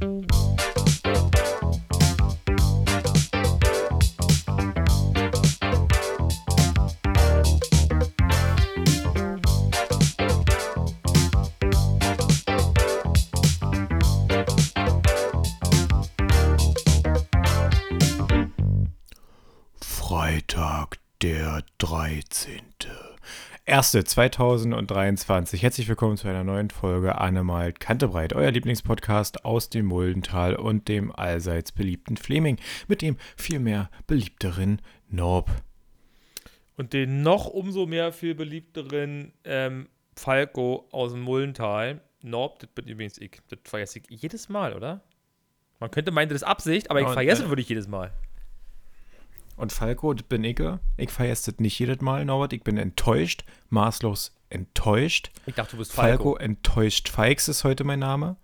Música Erste 2023. Herzlich willkommen zu einer neuen Folge Annemalt Kantebreit, euer Lieblingspodcast aus dem Muldental und dem allseits beliebten Fleming mit dem viel mehr beliebteren Norb. Und den noch umso mehr viel beliebteren ähm, Falco aus dem Mullental. Norb, das bin übrigens ich. Das vergesse ich jedes Mal, oder? Man könnte meinen, das ist Absicht, aber ich Und, vergesse äh, wirklich jedes Mal. Und Falco, das bin ich. Ich vergesse das nicht jedes Mal, Norbert. Ich bin enttäuscht, maßlos enttäuscht. Ich dachte, du bist Falco, Falco. enttäuscht Feix ist heute mein Name.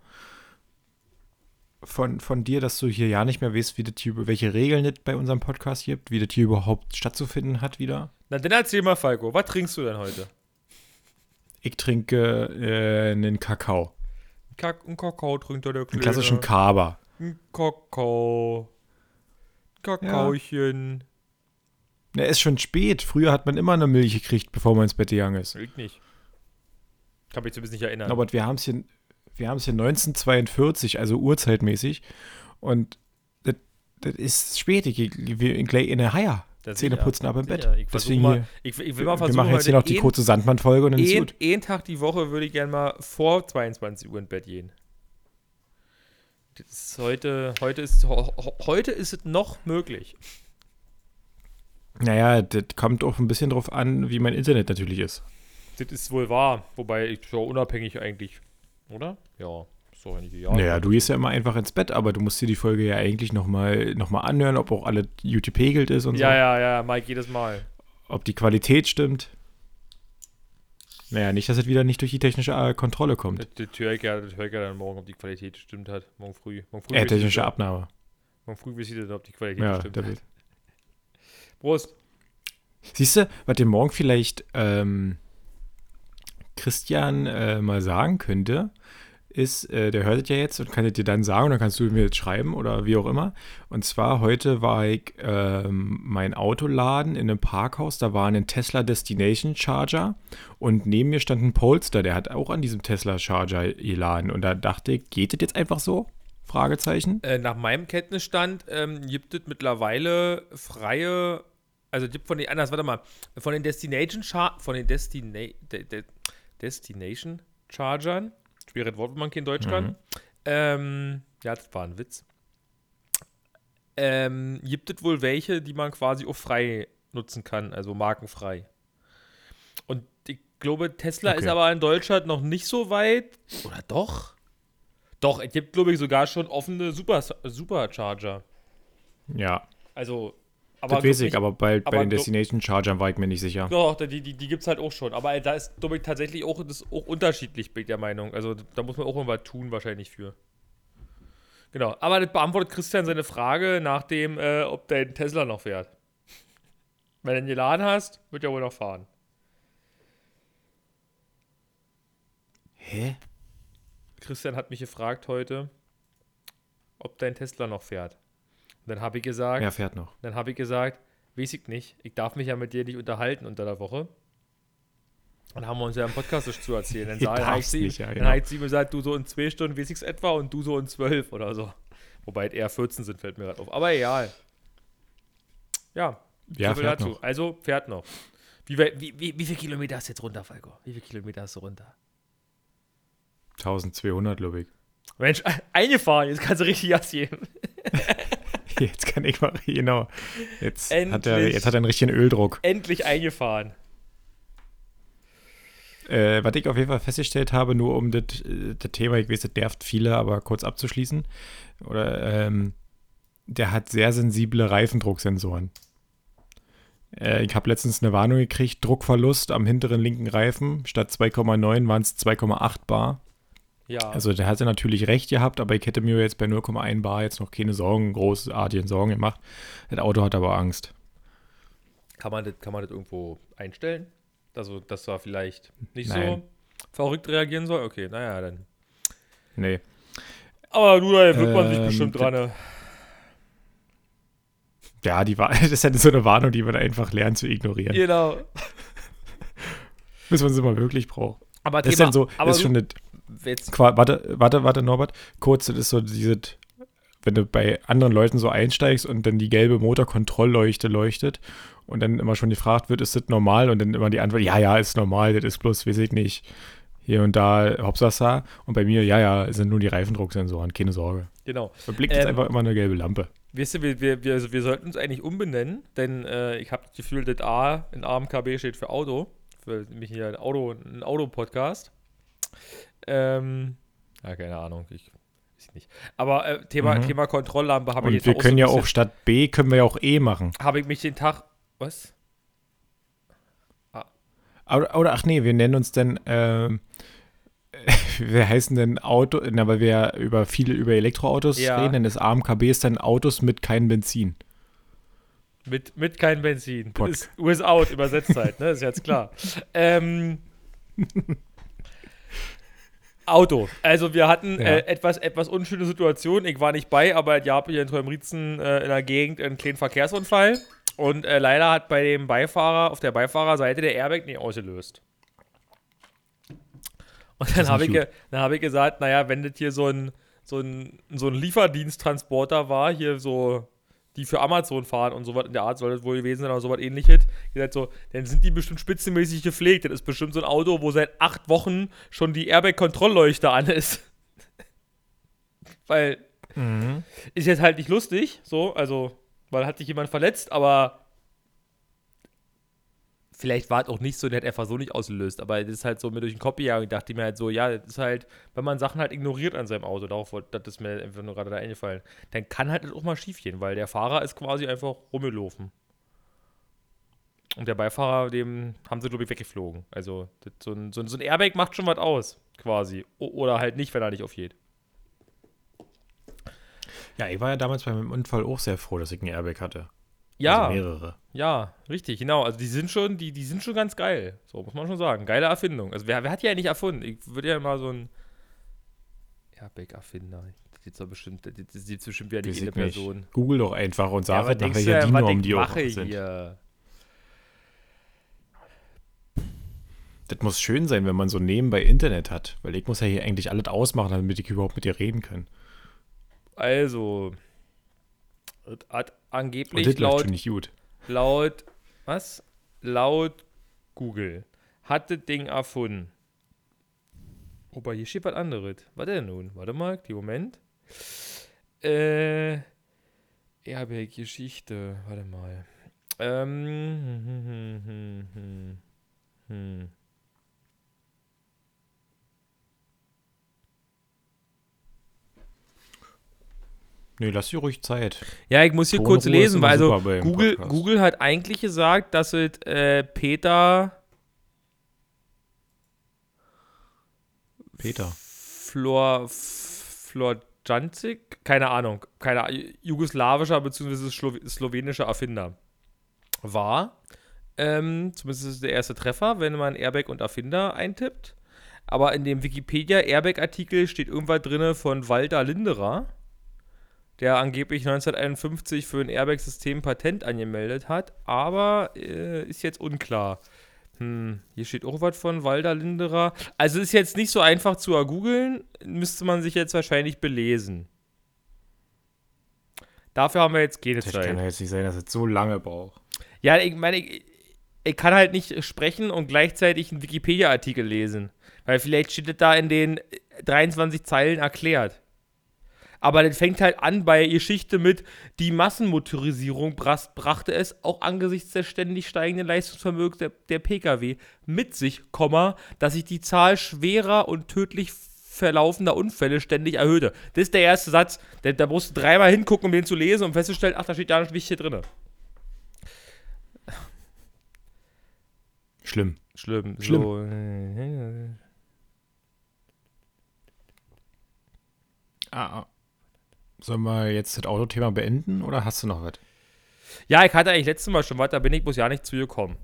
Von, von dir, dass du hier ja nicht mehr weißt, wie das hier, welche Regeln es bei unserem Podcast gibt, wie das hier überhaupt stattzufinden hat wieder. Na, dann erzähl mal, Falco. Was trinkst du denn heute? Ich trinke äh, einen Kakao. Kack, ein Kakao trinkt er der Einen Kleine. klassischen Kaba. Ein Kakao. Kakaochen. Ja, ist schon spät. Früher hat man immer eine Milch gekriegt, bevor man ins Bett gegangen ist. Ich nicht. Kann mich zumindest nicht erinnern. Norbert, wir haben es hier, wir hier 1942, also urzeitmäßig. Und das, das ist spät. Ich, ich will gleich in der Haier. Zähne putzen ab im Bett. sicher. Ich Deswegen mal, ich, ich will wir, mal wir versuchen, machen jetzt hier noch die kurze Sandmann-Folge und dann ist gut. einen Tag die Woche würde ich gerne mal vor 22 Uhr ins Bett gehen. Heute, heute, ist, heute ist es noch möglich. Naja, das kommt auch ein bisschen drauf an, wie mein Internet natürlich ist. Das ist wohl wahr. Wobei ich schon unabhängig eigentlich, oder? Ja, ist doch eigentlich egal. Naja, du gehst ja immer einfach ins Bett, aber du musst dir die Folge ja eigentlich nochmal noch mal anhören, ob auch alle gut gepegelt ist und Ja, so. ja, ja, Mike, jedes Mal. Ob die Qualität stimmt. Naja, nicht, dass es wieder nicht durch die technische äh, Kontrolle kommt. Das, das höre ich ja, das höre ich ja dann morgen, ob die Qualität gestimmt hat. Morgen früh. Morgen früh, Äh, technische Abnahme. morgen früh wisst ihr dann, ob die Qualität Ja, gestimmt der hat. Prost. Siehst du, was dir morgen vielleicht ähm, Christian äh, mal sagen könnte, ist, äh, der hört es ja jetzt und kann es dir dann sagen dann kannst du mir jetzt schreiben oder wie auch immer. Und zwar heute war ich ähm, mein Auto laden in einem Parkhaus, da war ein Tesla Destination Charger und neben mir stand ein Polestar, der hat auch an diesem Tesla Charger geladen und da dachte ich, geht das jetzt einfach so? Fragezeichen. Äh, nach meinem Kenntnisstand ähm, gibt es mittlerweile freie, also gibt von den, anders, warte mal, von den Destination Char von den Destina de, de, Destination Chargern, schweres Wort, wenn man kein Deutsch kann. Ähm, ja, das war ein Witz. Ähm, gibt es wohl welche, die man quasi auch frei nutzen kann, also markenfrei. Und ich glaube, Tesla Okay. ist aber in Deutschland noch nicht so weit. Oder doch? Doch, es gibt, glaube ich, sogar schon offene Super, Supercharger. Ja, Also, das aber. weiß glaub ich, aber bei, bei aber den glaub- Destination Chargern war ich mir nicht sicher. Doch, die, die, die gibt es halt auch schon. Aber da ist, glaube ich, tatsächlich auch, das auch unterschiedlich, bin ich der Meinung. Also, da muss man auch irgendwas tun, wahrscheinlich für. Genau. Aber das beantwortet Christian seine Frage nach dem, äh, ob dein Tesla noch fährt. Wenn du ihn geladen hast, wird er wohl noch fahren. Hä? Christian hat mich gefragt heute, ob dein Tesla noch fährt. Und dann habe ich gesagt, Wer fährt noch? Dann habe ich gesagt, weiß ich nicht. Ich darf mich ja mit dir nicht unterhalten unter der Woche. Und haben wir uns ja im Podcast zu erzählen. Dann, sag- dann sie, nicht, ja, dann genau. habe ich sie mir gesagt, du so in zwei Stunden weiß ich es etwa und du so in zwölf oder so. Wobei eher 14 sind, fällt mir gerade auf. Aber egal. Ja, Ja, so fährt noch. Also fährt noch. Wie, wie, wie, wie viele Kilometer hast du jetzt runter, Falco? Wie viele Kilometer hast du runter? 1200, glaube ich. Mensch, eingefahren, jetzt kannst du richtig Gas geben. Jetzt kann ich mal, genau. Jetzt hat, er, Endlich. jetzt hat er einen richtigen Öldruck. Endlich eingefahren. Äh, was ich auf jeden Fall festgestellt habe, nur um das, äh, das Thema, ich weiß, das nervt viele, aber kurz abzuschließen, oder, ähm, der hat sehr sensible Reifendrucksensoren. Äh, ich habe letztens eine Warnung gekriegt, Druckverlust am hinteren linken Reifen. Statt 2,9 waren es 2,8 Bar. Ja. Also der hatte natürlich recht gehabt, aber ich hätte mir jetzt bei 0,1 Bar jetzt noch keine Sorgen, großartigen Sorgen gemacht. Das Auto hat aber Angst. Kann man das, kann man das irgendwo einstellen? Also, dass er vielleicht nicht Nein. so verrückt reagieren soll? Okay, naja, dann. Nee. Aber du, da wird man sich Ähm, bestimmt dran. ne? Ja, die Wa- das ist ja so eine Warnung, die man einfach lernt zu ignorieren. Genau. Bis man sie mal wirklich braucht. Aber Das ist Thema, dann so, aber ist schon eine, jetzt, Qua- warte, warte, warte, Norbert, kurz, das ist so diese, wenn du bei anderen Leuten so einsteigst und dann die gelbe Motorkontrollleuchte leuchtet und dann immer schon gefragt wird, ist das normal? Und dann immer die Antwort, ja, ja, ist normal, das ist bloß, weiß ich nicht, hier und da, Hauptsache. Und bei mir, ja, ja, sind nur die Reifendrucksensoren, keine Sorge. genau. Da blinkt jetzt Ähm, einfach immer eine gelbe Lampe. Weißt du, wir, wir, wir, also wir sollten uns eigentlich umbenennen, denn äh, ich habe das Gefühl, das A in AMKB steht für Auto. Für nämlich hier ein Auto, ein Auto-Podcast. Ähm, ja, keine Ahnung, ich weiß nicht. Aber äh, Thema, Mhm. Thema Kontrolllampe habe ich Und jetzt wir auch können so ja auch statt B, können wir ja auch E machen. Habe ich mich den Tag. Was? Oder, oder ach nee, wir nennen uns denn, ähm, wir heißen denn Auto, na, weil wir ja über viele über Elektroautos Ja. reden, denn das AMKB ist dann Autos mit keinem Benzin. Mit, mit kein Benzin. Pod- Das ist without übersetzt halt, ne? Ist jetzt klar. ähm, Auto. Also wir hatten Ja. äh, etwas, etwas unschöne Situation. Ich war nicht bei, aber ich habe hier in Träumritzen äh, in der Gegend einen kleinen Verkehrsunfall. Und äh, leider hat bei dem Beifahrer, auf der Beifahrerseite der Airbag nicht ausgelöst. Und dann habe ich, ge- dann hab ich gesagt, naja, wenn das hier so ein, so ein, so ein Lieferdiensttransporter war, hier so, die für Amazon fahren und sowas in der Art soll das wohl gewesen sein oder sowas ähnliches, gesagt so, dann sind die bestimmt spitzenmäßig gepflegt. Das ist bestimmt so ein Auto, wo seit acht Wochen schon die Airbag-Kontrollleuchte an ist. Weil ist jetzt halt nicht lustig, so, also, weil hat sich jemand verletzt, aber vielleicht war es auch nicht so, der hat einfach so nicht ausgelöst, aber das ist halt so mir durch den Kopf gegangen und dachte mir halt so, ja, das ist halt, wenn man Sachen halt ignoriert an seinem Auto, darauf das ist mir einfach nur gerade da eingefallen, dann kann halt auch mal schief gehen, weil der Fahrer ist quasi einfach rumgelaufen. Und der Beifahrer, dem haben sie, glaube ich, weggeflogen. Also, so, ein, so, ein, so ein Airbag macht schon was aus, quasi. O oder halt nicht, wenn er nicht aufgeht. Ja, ich war ja damals bei meinem Unfall auch sehr froh, dass ich einen Airbag hatte. Ja. Also mehrere. Ja, richtig, genau. Also die sind schon, die, die sind schon ganz geil. So, muss man schon sagen. Geile Erfindung. Also wer, wer hat die eigentlich erfunden? Ich würde ja mal so ein Airbag-Erfinder. Das ist doch bestimmt, das ist bestimmt wieder nicht ich eine nicht. Person. Google doch einfach und Ja, sag was halt nach welcher DIN-Norm ich die auch sind. hier? Das muss schön sein, wenn man so nebenbei Internet hat, weil ich muss ja hier eigentlich alles ausmachen, damit ich überhaupt mit dir reden kann. Also, hat Und angeblich das läuft laut, schon nicht gut. laut, was? Laut Google hat das Ding erfunden. Opa, hier steht was anderes. Was denn nun? Warte mal, die Moment. Äh, Airbag-Geschichte. Warte mal. Ähm, hm, hm, hm, hm, hm, Nee, lass dir ruhig Zeit. Ja, ich muss hier Tonruhe kurz lesen, weil also Google, Podcast. Google hat eigentlich gesagt, dass es äh, Peter Peter. Flor Florjanczyk, keine Ahnung, keine A- jugoslawischer bzw. Slowenischer Erfinder war. Ähm, zumindest ist es der erste Treffer, wenn man Airbag und Erfinder eintippt. Aber in dem Wikipedia Airbag-Artikel steht irgendwas drin von Walter Linderer, der angeblich 1951 für ein Airbag-System Patent angemeldet hat, aber äh, ist jetzt unklar. Hm, hier steht auch was von Walter Linderer. Also ist jetzt nicht so einfach zu ergoogeln, müsste man sich jetzt wahrscheinlich belesen. Dafür haben wir jetzt keine Das kann Zeit. ja jetzt nicht sein, dass es so lange braucht. Ja, ich meine, ich, ich kann halt nicht sprechen und gleichzeitig einen Wikipedia-Artikel lesen. Weil vielleicht steht das da in den 23 Zeilen erklärt. Aber das fängt halt an bei Geschichte mit, die Massenmotorisierung brachte es auch angesichts des ständig steigenden Leistungsvermögens der, der Pkw mit sich, dass sich die Zahl schwerer und tödlich verlaufender Unfälle ständig erhöhte. Das ist der erste Satz. Da, da musst du dreimal hingucken, um den zu lesen und festzustellen, ach, da steht ja nicht wichtig drin. Schlimm. Schlimm. Schlimm. So. Ah, ah. Sollen wir jetzt das Autothema beenden oder hast du noch was? Ja, ich hatte eigentlich letztes Mal schon was, da bin ich bloß ja nicht zu gekommen.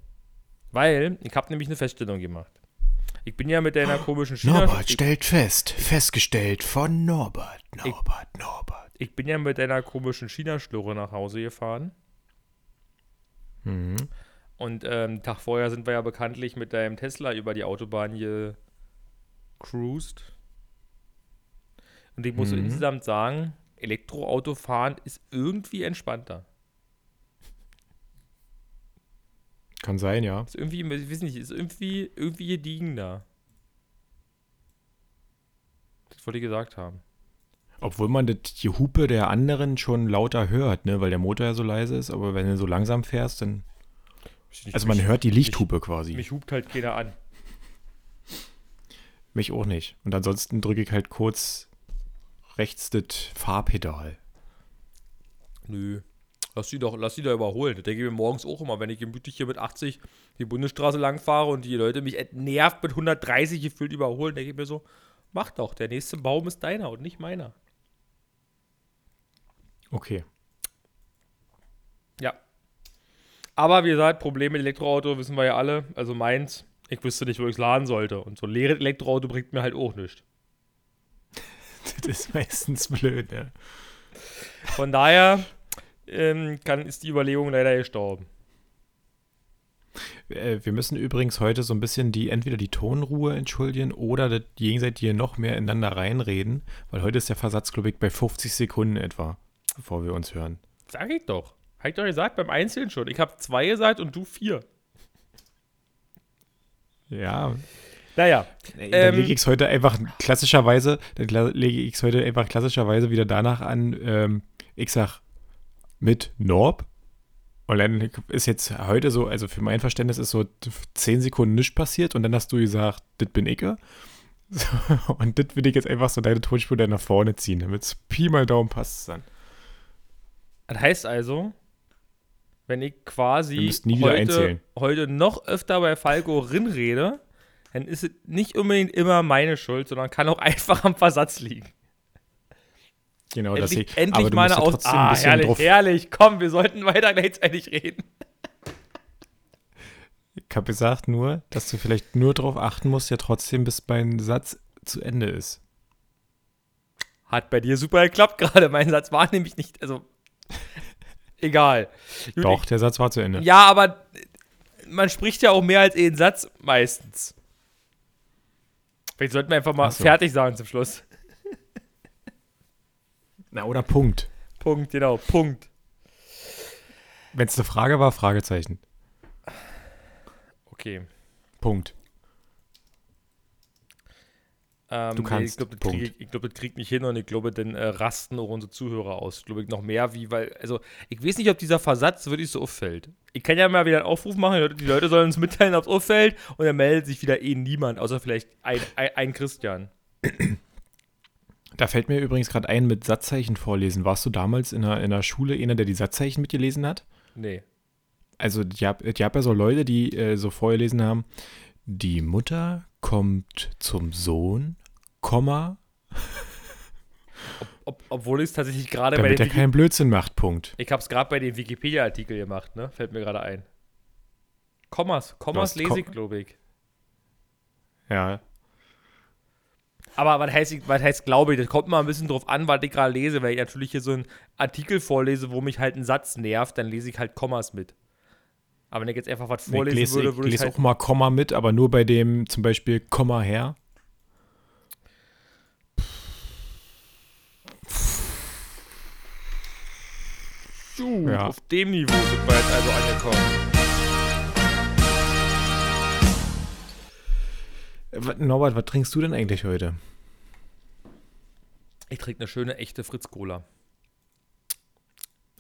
Weil ich habe nämlich eine Feststellung gemacht. Ich bin ja mit deiner komischen China. Norbert ich, stellt fest. Festgestellt von Norbert. Norbert, Norbert. ich bin ja mit deiner komischen China-Schlurre nach Hause gefahren. Mhm. Und ähm, Tag vorher sind wir ja bekanntlich mit deinem Tesla über die Autobahn gecruised. Und ich muss so Mhm. insgesamt sagen, Elektroautofahren ist irgendwie entspannter. Kann sein, ja. Ist irgendwie, ich weiß nicht, ist irgendwie, irgendwie gediegener. Das wollte ich gesagt haben. Obwohl man das, die Hupe der anderen schon lauter hört, ne? Weil der Motor ja so leise ist, aber wenn du so langsam fährst, dann. Also man mich, hört die Lichthupe quasi. Mich hupt halt keiner an. Mich auch nicht. Und ansonsten drücke ich halt kurz rechts das Fahrpedal. Nö. Lass die doch, lass die doch überholen. Das denke ich mir morgens auch immer, wenn ich gemütlich hier mit 80 die Bundesstraße lang fahre und die Leute mich nervt mit 130 gefühlt überholen, denke ich mir so, mach doch, der nächste Baum ist deiner und nicht meiner. Okay. Ja. Aber wie gesagt, Problem mit Elektroauto wissen wir ja alle. Also meins, ich wüsste nicht, wo ich es laden sollte. Und so ein leeres Elektroauto bringt mir halt auch nichts. Das ist meistens blöd, ne? Von daher ähm, kann, ist die Überlegung leider gestorben. Äh, Wir müssen übrigens heute so ein bisschen die, entweder die Tonruhe entschuldigen oder das gegenseitige noch mehr ineinander reinreden, weil heute ist der Versatz, glaube ich, bei 50 Sekunden etwa, bevor wir uns hören. Sag ich doch. Hab ich doch gesagt, beim Einzelnen schon. Ich habe zwei gesagt und du vier. Ja, Naja, dann Ähm, lege ich es heute einfach klassischerweise, dann lege ich es heute einfach klassischerweise wieder danach an, ähm, ich sag mit Norb. Und dann ist jetzt heute so, also für mein Verständnis ist so 10 Sekunden nichts passiert und dann hast du gesagt, das bin ich. So, und das will ich jetzt einfach so deine Tonspur dann nach vorne ziehen, damit es Pi mal Daumen passt dann. das heißt also, wenn ich quasi heute, heute noch öfter bei Falco rinrede, dann ist es nicht unbedingt immer meine Schuld, sondern kann auch einfach am Versatz liegen. Genau, das endlich ich, endlich aber du mal musst eine ja Aus... Ah, herrlich, drauf, herrlich. Komm, wir sollten weiter gleichzeitig reden. Ich habe gesagt nur, dass du vielleicht nur darauf achten musst, ja trotzdem, bis mein Satz zu Ende ist. Hat bei dir super geklappt gerade. Mein Satz war nämlich nicht, also egal. Doch, der Satz war zu Ende. Ja, aber man spricht ja auch mehr als einen Satz meistens. Vielleicht sollten wir einfach mal so. fertig sagen zum Schluss. Na, oder Punkt. Punkt, genau, Punkt. Wenn es eine Frage war, Fragezeichen. Okay. Punkt. Ähm, Du kannst, ich glaube, das ich glaub, das kriegt nicht hin und ich glaube, dann äh, rasten auch unsere Zuhörer aus. Glaube ich noch mehr, wie, weil, also, ich weiß nicht, ob dieser Versatz wirklich so auffällt. Ich kann ja mal wieder einen Aufruf machen, die Leute, sollen uns mitteilen, ob es auffällt und dann meldet sich wieder eh niemand, außer vielleicht ein, ein, ein Christian. Da fällt mir übrigens gerade ein mit Satzzeichen vorlesen. Warst du damals in der, in der Schule einer, der die Satzzeichen mitgelesen hat? Nee. Also, ich habe hab ja so Leute, die äh, so vorgelesen haben: Die Mutter kommt zum Sohn, Komma, Ob, obwohl ich es tatsächlich gerade bei damit den er keinen Blödsinn macht, Punkt. Ich habe es gerade bei dem Wikipedia-Artikel gemacht, ne? Fällt mir gerade ein. Kommas, Kommas lese ich, glaube ich. Ja, Aber was heißt, ich- was heißt glaube ich? Das kommt mal ein bisschen drauf an, was ich gerade lese. Wenn ich natürlich hier so einen Artikel vorlese, wo mich halt ein Satz nervt, dann lese ich halt Kommas mit. Aber wenn ich jetzt einfach was ich vorlesen lese, würde, ich würde ich lese halt. auch mal Komma mit, aber nur bei dem zum Beispiel Komma her. Puh, Ja. Auf dem Niveau sind wir jetzt also angekommen. Äh, Norbert, was trinkst du denn eigentlich heute? Ich trinke eine schöne, echte Fritz-Cola.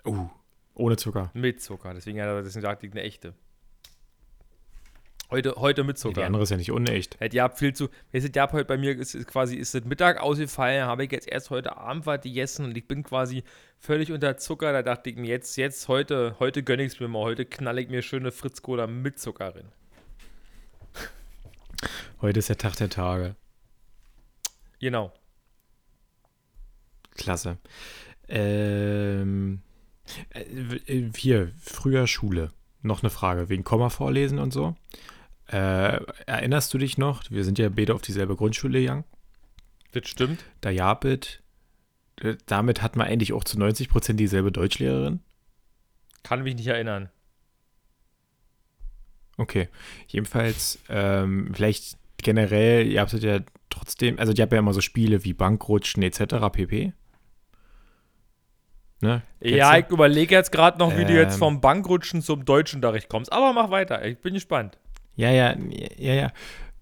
Uh, ohne Zucker. Mit Zucker. Deswegen, ja, deswegen sagte ich eine echte. Heute, heute mit Zucker. die andere ist ja nicht unecht. Hätte ja viel zu. Du, der heute bei mir ist, ist quasi ist das Mittag ausgefallen, habe ich jetzt erst heute Abend was gegessen und ich bin quasi völlig unter Zucker. Da dachte ich mir jetzt, jetzt heute, heute gönne ich es mir mal. Heute knall ich mir schöne Fritz Cola mit Zucker rein. Heute ist der Tag der Tage. Genau. Klasse. Ähm, äh, äh, hier, früher Schule. Noch eine Frage wegen Komma vorlesen und so. Äh, erinnerst du dich noch? Wir sind ja beide auf dieselbe Grundschule gegangen. Das stimmt. Da Japit, äh, damit hat man eigentlich auch zu 90 Prozent dieselbe Deutschlehrerin. Kann mich nicht erinnern. Okay. Jedenfalls, ähm, vielleicht generell, ihr habt ja trotzdem, also die haben ja immer so Spiele wie Bankrutschen etc. pp. Ne? Ja, ich überlege jetzt gerade noch, wie ähm, du jetzt ähm. vom Bankrutschen zum Deutschunterricht kommst. Aber mach weiter, ich bin gespannt. Ja, ja, ja, ja.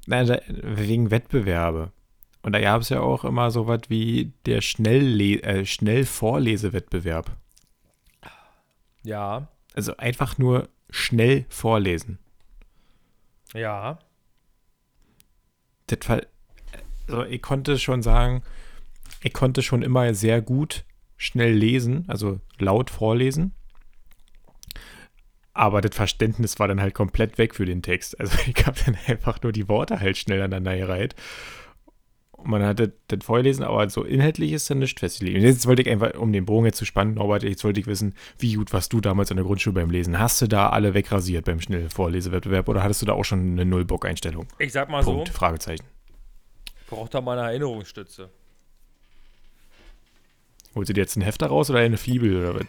Nein, wegen Wettbewerbe. Und da gab es ja auch immer so was wie der Schnellle äh, Schnellvorlesewettbewerb. Ja. Also einfach nur schnell vorlesen. Ja. Das Fall, also ich konnte schon sagen, ich konnte schon immer sehr gut schnell lesen, also laut vorlesen. Aber das Verständnis war dann halt komplett weg für den Text. Also ich habe dann einfach nur die Worte halt schnell aneinander gereiht. Und man hatte das Vorlesen, aber so inhaltlich ist dann nicht festgelegt. Jetzt wollte ich einfach, um den Bogen jetzt zu spannen, Norbert, jetzt wollte ich wissen, wie gut warst du damals in der Grundschule beim Lesen? Hast du da alle wegrasiert beim Schnellvorlesewettbewerb oder hattest du da auch schon eine Nullbock-Einstellung? Ich sag mal Punkt, so. Fragezeichen. Braucht da mal eine Erinnerungsstütze. Holt sie dir jetzt ein Hefter raus oder eine Fibel oder was?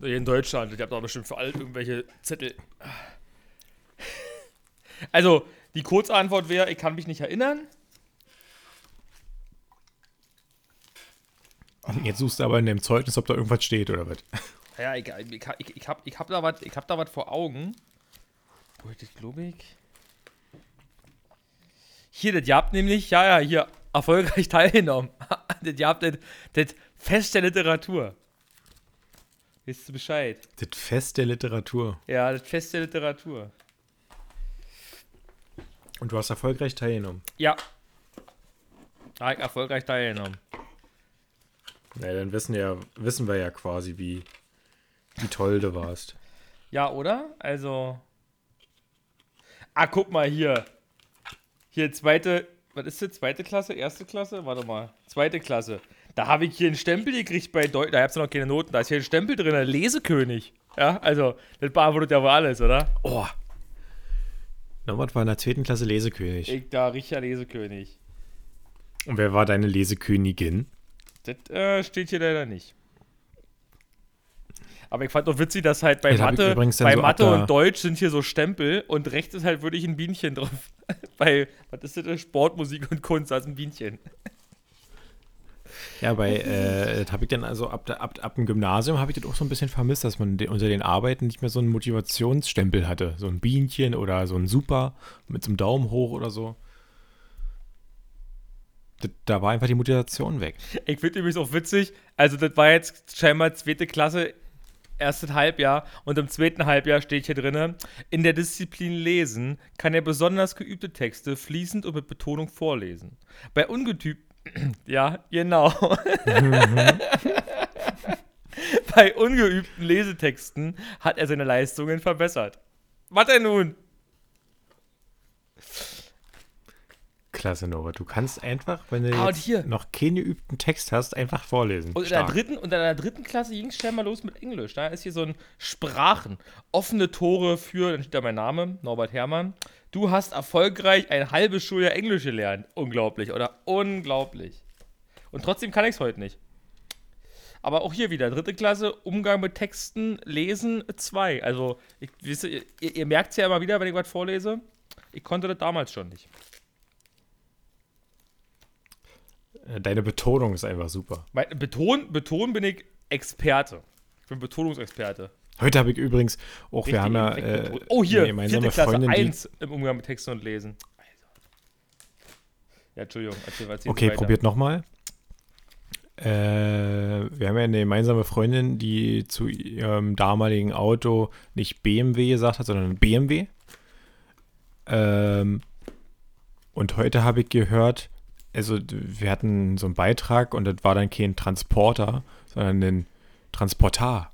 In Deutschland, ich habe da bestimmt für alle irgendwelche Zettel. Also, die Kurzantwort wäre, ich kann mich nicht erinnern. Jetzt suchst du aber in dem Zeugnis, ob da irgendwas steht oder was? Ja, ich, ich, ich, ich habe ich hab da was hab vor Augen. Wo ich das glaube ich. Hier, das habt nämlich, ja, ja, hier, erfolgreich teilgenommen. das habt das, das Fest der Literatur. Wisst du Bescheid? Das Fest der Literatur. Ja, das Fest der Literatur. Und du hast erfolgreich teilgenommen? Ja. Da ich erfolgreich teilgenommen. Ja, dann wissen, ja, wissen wir ja quasi, wie, wie toll du warst. Ja, oder? Also. Ah, guck mal hier. Hier, zweite. Was ist das? Zweite Klasse? Erste Klasse? Warte mal. Zweite Klasse. Da habe ich hier einen Stempel gekriegt bei Deutsch. Da habt ihr noch keine Noten. Da ist hier ein Stempel drin, Lesekönig. Ja, also, das beantwortet ja wohl alles, oder? Oh. Norbert war in der zweiten Klasse Lesekönig. Ich da richtiger Lesekönig. Und wer war deine Lesekönigin? Das äh, steht hier leider nicht. Aber ich fand doch witzig, dass halt bei Mathe, bei so Mathe und Deutsch sind hier so Stempel und rechts ist halt wirklich ein Bienchen drauf. bei, was ist das? Sportmusik und Kunst, also ein Bienchen. Ja, bei, äh, das habe ich dann also ab, ab, ab dem Gymnasium habe ich das auch so ein bisschen vermisst, dass man unter den Arbeiten nicht mehr so einen Motivationsstempel hatte. So ein Bienchen oder so ein Super mit so einem Daumen hoch oder so. Das, da war einfach die Motivation weg. Ich finde übrigens auch witzig, also das war jetzt scheinbar zweite Klasse, erstes Halbjahr und im zweiten Halbjahr steht hier drin, in der Disziplin Lesen kann er besonders geübte Texte fließend und mit Betonung vorlesen. Bei ungeübten ja, genau. Bei ungeübten Lesetexten hat er seine Leistungen verbessert. Was denn nun? Klasse, Nova. Du kannst einfach, wenn du ah, noch keinen geübten Text hast, einfach vorlesen. Und in, der dritten, und in der dritten Klasse ging es schnell mal los mit Englisch. Da ist hier so ein Sprachen. Offene Tore für, dann steht da mein Name, Norbert Herrmann. Du hast erfolgreich ein halbes Schuljahr Englisch gelernt. Unglaublich, oder? Unglaublich. Und trotzdem kann ich es heute nicht. Aber auch hier wieder, dritte Klasse, Umgang mit Texten, Lesen 2. Also, ich, wisst ihr, ihr merkt es ja immer wieder, wenn ich was vorlese. Ich konnte das damals schon nicht. Äh, deine Betonung ist einfach super. Mein, Beton, Beton bin ich Experte. Ich bin Betonungsexperte. Heute habe ich übrigens auch, richtig, wir haben ja äh, oh, hier, gemeinsame Klasse, Freundin, eins im Umgang mit Texten und Lesen. Ja, Entschuldigung, erzähl, erzähl Okay, probiert nochmal. Äh, wir haben ja eine gemeinsame Freundin, die zu ihrem damaligen Auto nicht BMW gesagt hat, sondern BMW. Ähm, und heute habe ich gehört, also wir hatten so einen Beitrag und das war dann kein Transporter, sondern ein Transportar.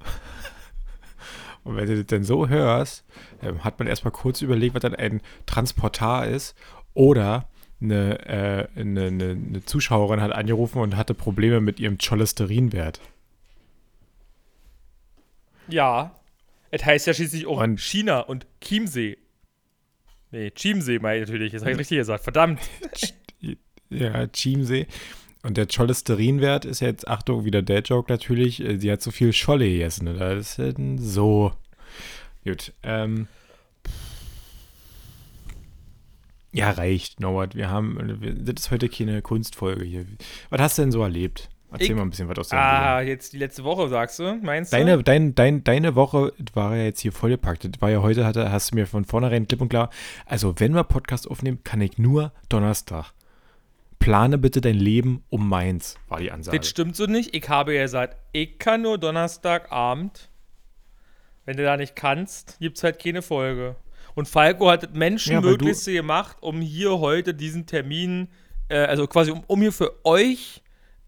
und wenn du das dann so hörst, ähm, hat man erstmal kurz überlegt, was dann ein Transportar ist. Oder eine, äh, eine, eine, eine Zuschauerin hat angerufen und hatte Probleme mit ihrem Cholesterinwert. Ja. Es heißt ja schließlich auch Und- China und Chiemsee. Nee, Chiemsee meine ich natürlich. Das habe ich richtig gesagt. Verdammt. Ja, Chiemsee. Und der Cholesterinwert ist jetzt, Achtung, wieder der Joke natürlich, äh, sie hat so viel Scholle gegessen. Oder? Das ist so. Gut. Ähm. Ja, reicht, Norbert. Wir haben, wir- das ist heute keine Kunstfolge hier. Was hast du denn so erlebt? Erzähl Ich- mal ein bisschen was aus deinem Ah, Leben. jetzt die letzte Woche, sagst du? Meinst du? Deine, dein, dein, deine Woche war ja jetzt hier vollgepackt. Das war ja heute, hatte, hast du mir von vornherein klipp und klar. Also, wenn wir Podcast aufnehmen, kann ich nur Donnerstag. Plane bitte dein Leben um meins, war die Ansage. Das stimmt so nicht. Ich habe ja gesagt, ich kann nur Donnerstagabend. Wenn du da nicht kannst, gibt es halt keine Folge. Und Falco hat das Ja, Menschenmöglichste gemacht, um hier heute diesen Termin, äh, also quasi um, um hier für euch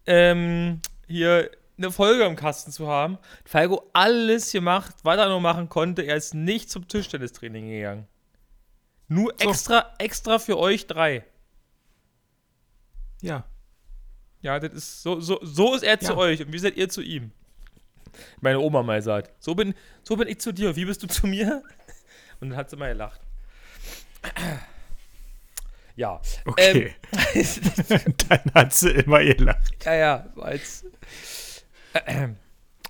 ähm, hier eine Folge im Kasten zu haben. Falco alles gemacht, was er nur machen konnte. Er ist nicht zum Tischtennistraining gegangen. Nur So. extra, extra für euch drei. Ja. Ja, das ist so, so, so ist er zu Ja. euch und wie seid ihr zu ihm? Meine Oma mal sagt, so bin, so bin ich zu dir, wie bist du zu mir? Und dann hat sie mal gelacht. Ja. Okay. Dann hat sie immer gelacht. Ja, ja, als.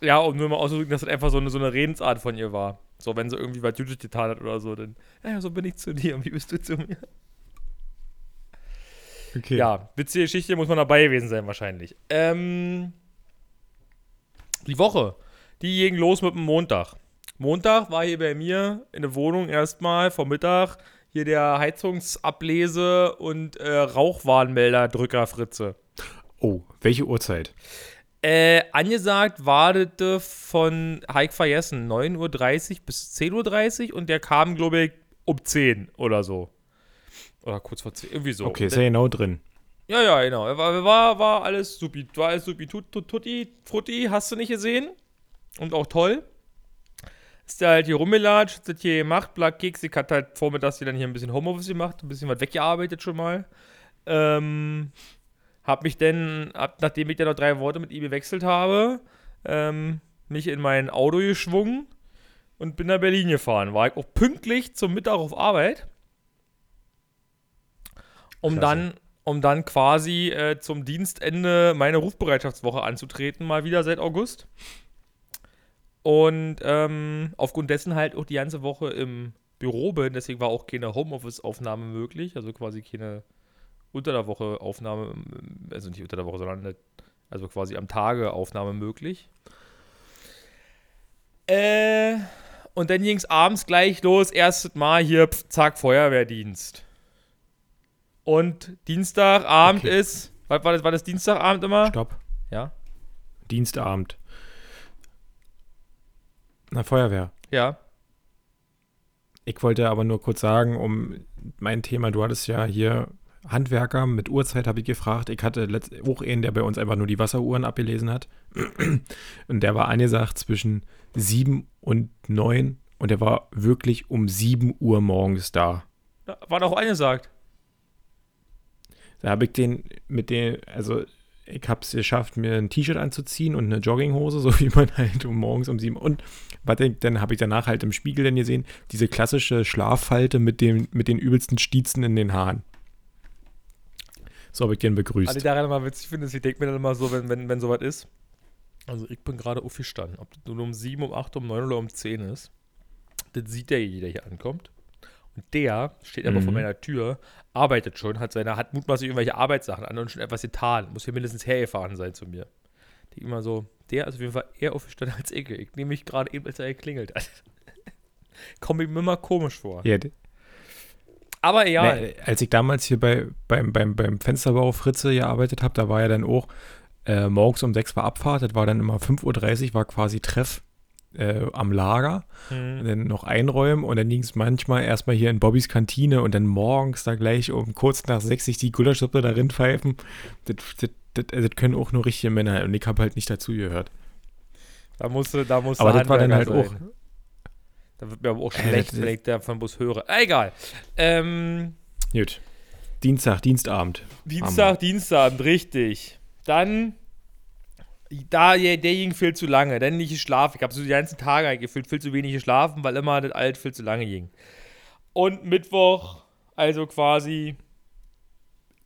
ja, um nur mal auszudrücken, dass das einfach so eine, so eine Redensart von ihr war. So, wenn sie irgendwie was Gutes getan hat oder so, dann, ja, so bin ich zu dir und wie bist du zu mir? Okay. Ja, witzige Geschichte, muss man dabei gewesen sein wahrscheinlich. Ähm, die Woche, die ging los mit dem Montag. Montag war hier bei mir in der Wohnung erstmal vom Mittag hier der Heizungsablese und äh, Rauchwarnmelder-Drücker Fritze. Oh, welche Uhrzeit? Äh, angesagt wartete von Heik vergessen 9.30 Uhr bis 10.30 Uhr und der kam, glaube ich, um 10 oder so. Oder kurz vor 10, irgendwie so. Okay, ist ja genau drin. Ja, ja, genau. War, war, war alles supi. War alles supi. Tut, tut, tutti, frutti, hast du nicht gesehen? Und auch toll. Ist der halt hier rumgelatscht, hat das hier gemacht. Black Keks, ich hatte halt vormittags hier dann hier ein bisschen Homeoffice gemacht, ein bisschen was weggearbeitet schon mal. Ähm, hab mich dann, ab, nachdem ich dann noch drei Worte mit ihm gewechselt habe, ähm, mich in mein Auto geschwungen und bin nach Berlin gefahren. War ich auch pünktlich zum Mittag auf Arbeit. Um Klasse. dann, um dann quasi äh, zum Dienstende meine Rufbereitschaftswoche anzutreten, mal wieder seit August. Und ähm, aufgrund dessen halt auch die ganze Woche im Büro bin, deswegen war auch keine Homeoffice-Aufnahme möglich, also quasi keine unter der Woche Aufnahme, also nicht unter der Woche, sondern eine, also quasi am Tage Aufnahme möglich. Äh, und dann ging es abends gleich los, erstes Mal hier, pf, zack, Feuerwehrdienst. Und Dienstagabend Okay. ist, was war das, war das Dienstagabend immer? Stopp. Ja. Dienstabend. Na, Feuerwehr. Ja. Ich wollte aber nur kurz sagen, um mein Thema, du hattest ja hier Handwerker mit Uhrzeit, habe ich gefragt. Ich hatte auch einen, der bei uns einfach nur die Wasseruhren abgelesen hat. Und der war angesagt zwischen 7 und 9 und der war wirklich um 7 Uhr morgens da. Da War doch angesagt. Da habe ich den mit den, also ich habe es geschafft, mir ein T-Shirt anzuziehen und eine Jogginghose, so wie man halt um morgens um sieben. Und ich, dann habe ich danach halt im Spiegel dann gesehen, diese klassische Schlaffalte mit, dem, mit den übelsten Stiezen in den Haaren. So habe ich den begrüßt. Was ich daran immer witzig finde, ist, ich denke mir dann immer so, wenn, wenn, wenn sowas ist. Also ich bin gerade aufgestanden. Ob das nun um 7, um 8, um 9 oder um 10 ist, das sieht der jeder hier ankommt. Und der steht aber vor Mhm. meiner Tür, arbeitet schon, hat seine, hat mutmaßlich irgendwelche Arbeitssachen an und schon etwas getan. Muss hier mindestens hergefahren sein zu mir. Denke immer so, der ist auf jeden Fall eher aufgestanden als ich. Ich nehme mich gerade eben, als er geklingelt hat. Komme ich mir immer komisch vor. ja, Aber ja, ne, als ich damals hier bei, beim, beim, beim Fensterbau Fritze gearbeitet habe, da war ja dann auch äh, morgens um 6 war Abfahrt, das war dann immer 5.30 Uhr, war quasi Treff äh, am Lager. hm, Und dann noch einräumen und dann ging es manchmal erstmal hier in Bobbys Kantine und dann morgens da gleich um kurz nach sechs sich die Gulaschsuppe darin pfeifen. Das, das, das, das können auch nur richtige Männer und ich habe halt nicht dazu gehört. da musste, da musste Aber das war dann halt Handwerker auch. sein. Da wird mir aber auch schlecht, wenn ich davon bloß höre. Egal. Ähm, Gut. Dienstag, Dienstabend. Dienstag, Dienstagabend, richtig. Dann Da, der, der ging viel zu lange, dann nicht geschlafen. Ich habe so die ganzen Tage gefühlt viel zu wenig geschlafen, weil immer das alt viel zu lange ging. Und Mittwoch, also quasi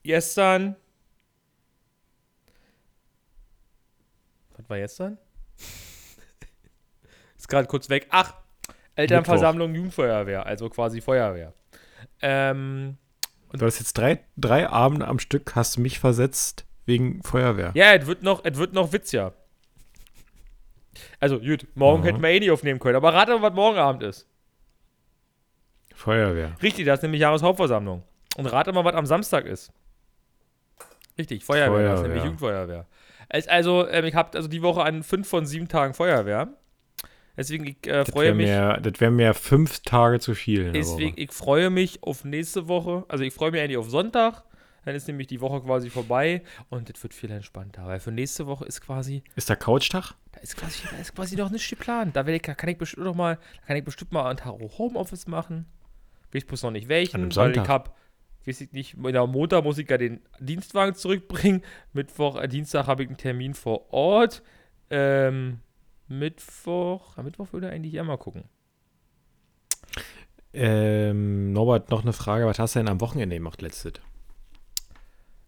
gestern. Was war gestern? Ist gerade kurz weg. Ach, Elternversammlung Jugendfeuerwehr, also quasi Feuerwehr. Ähm, du hast jetzt drei, drei Abende am Stück, hast du mich versetzt wegen Feuerwehr. Ja, es wird noch, es wird noch witziger. Also, gut, morgen Mhm. hätten wir eh nicht aufnehmen können, aber rate mal, was morgen Abend ist. Feuerwehr. Richtig, das ist nämlich Jahreshauptversammlung. Und rate mal, was am Samstag ist. Richtig, Feuerwehr, das ist Feuerwehr. nämlich Jugendfeuerwehr. Also, ähm, ich habe also die Woche an fünf von sieben Tagen Feuerwehr. Deswegen, ich äh, freue mich. mir, das wär mir fünf Tage zu viel. Deswegen, Woche. ich freue mich auf nächste Woche. Also ich freue mich eigentlich auf Sonntag. Dann ist nämlich die Woche quasi vorbei und das wird viel entspannter. Weil für nächste Woche ist quasi, Ist da Couchtag? da ist quasi, da ist quasi noch nichts geplant. Da, ich, da kann ich bestimmt noch mal, da kann ich bestimmt mal einen Tag Homeoffice machen. Weiß bloß noch nicht An welchen, einem weil ich Sonntag? habe, weiß ich nicht, am Montag muss ich ja den Dienstwagen zurückbringen. Mittwoch, äh, Dienstag habe ich einen Termin vor Ort. Ähm, Mittwoch, am Mittwoch würde ich eigentlich ja mal gucken. Ähm, Norbert, noch eine Frage. Was hast du denn am Wochenende gemacht, letztes?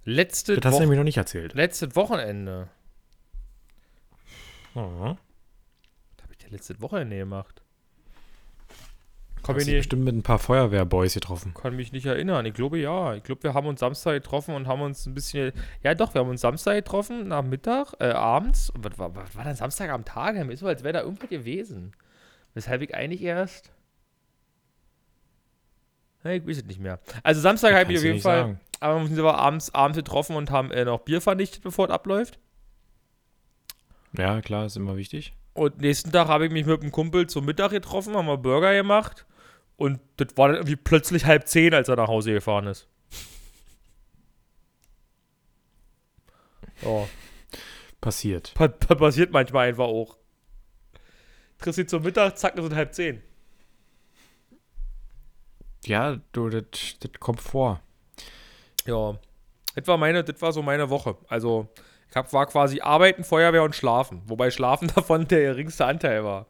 Letzte Das hast du nämlich noch nicht erzählt. letztes Wochenende. Mhm. Was habe ich denn letzte Wochenende gemacht? Kann Hast bestimmt mit ein paar Feuerwehrboys getroffen. kann mich nicht erinnern. Ich glaube ja. Ich glaube, wir haben uns Samstag getroffen und haben uns ein bisschen. Ja, doch, wir haben uns Samstag getroffen, nach Mittag, äh, abends. Und was war, was war denn Samstag am Tag? Mir ist so, als wäre da irgendwas gewesen. Weshalb ich eigentlich erst. Ich weiß es nicht mehr. Also Samstag habe ich auf jeden Fall. sagen. Aber wir sind aber abends, abends getroffen und haben äh, noch Bier vernichtet, bevor es abläuft. Ja, klar, ist immer wichtig. Und nächsten Tag habe ich mich mit einem Kumpel zum Mittag getroffen, haben wir Burger gemacht. Und das war dann irgendwie plötzlich halb zehn, als er nach Hause gefahren ist. Ja, Passiert. pa pa passiert manchmal einfach auch. Triffst sie zum Mittag, zack, ist es halb zehn. Ja, du, das kommt vor. Ja, das war, meine, das war so meine Woche. Also, ich hab, war quasi Arbeiten, Feuerwehr und Schlafen. Wobei Schlafen davon der geringste Anteil war.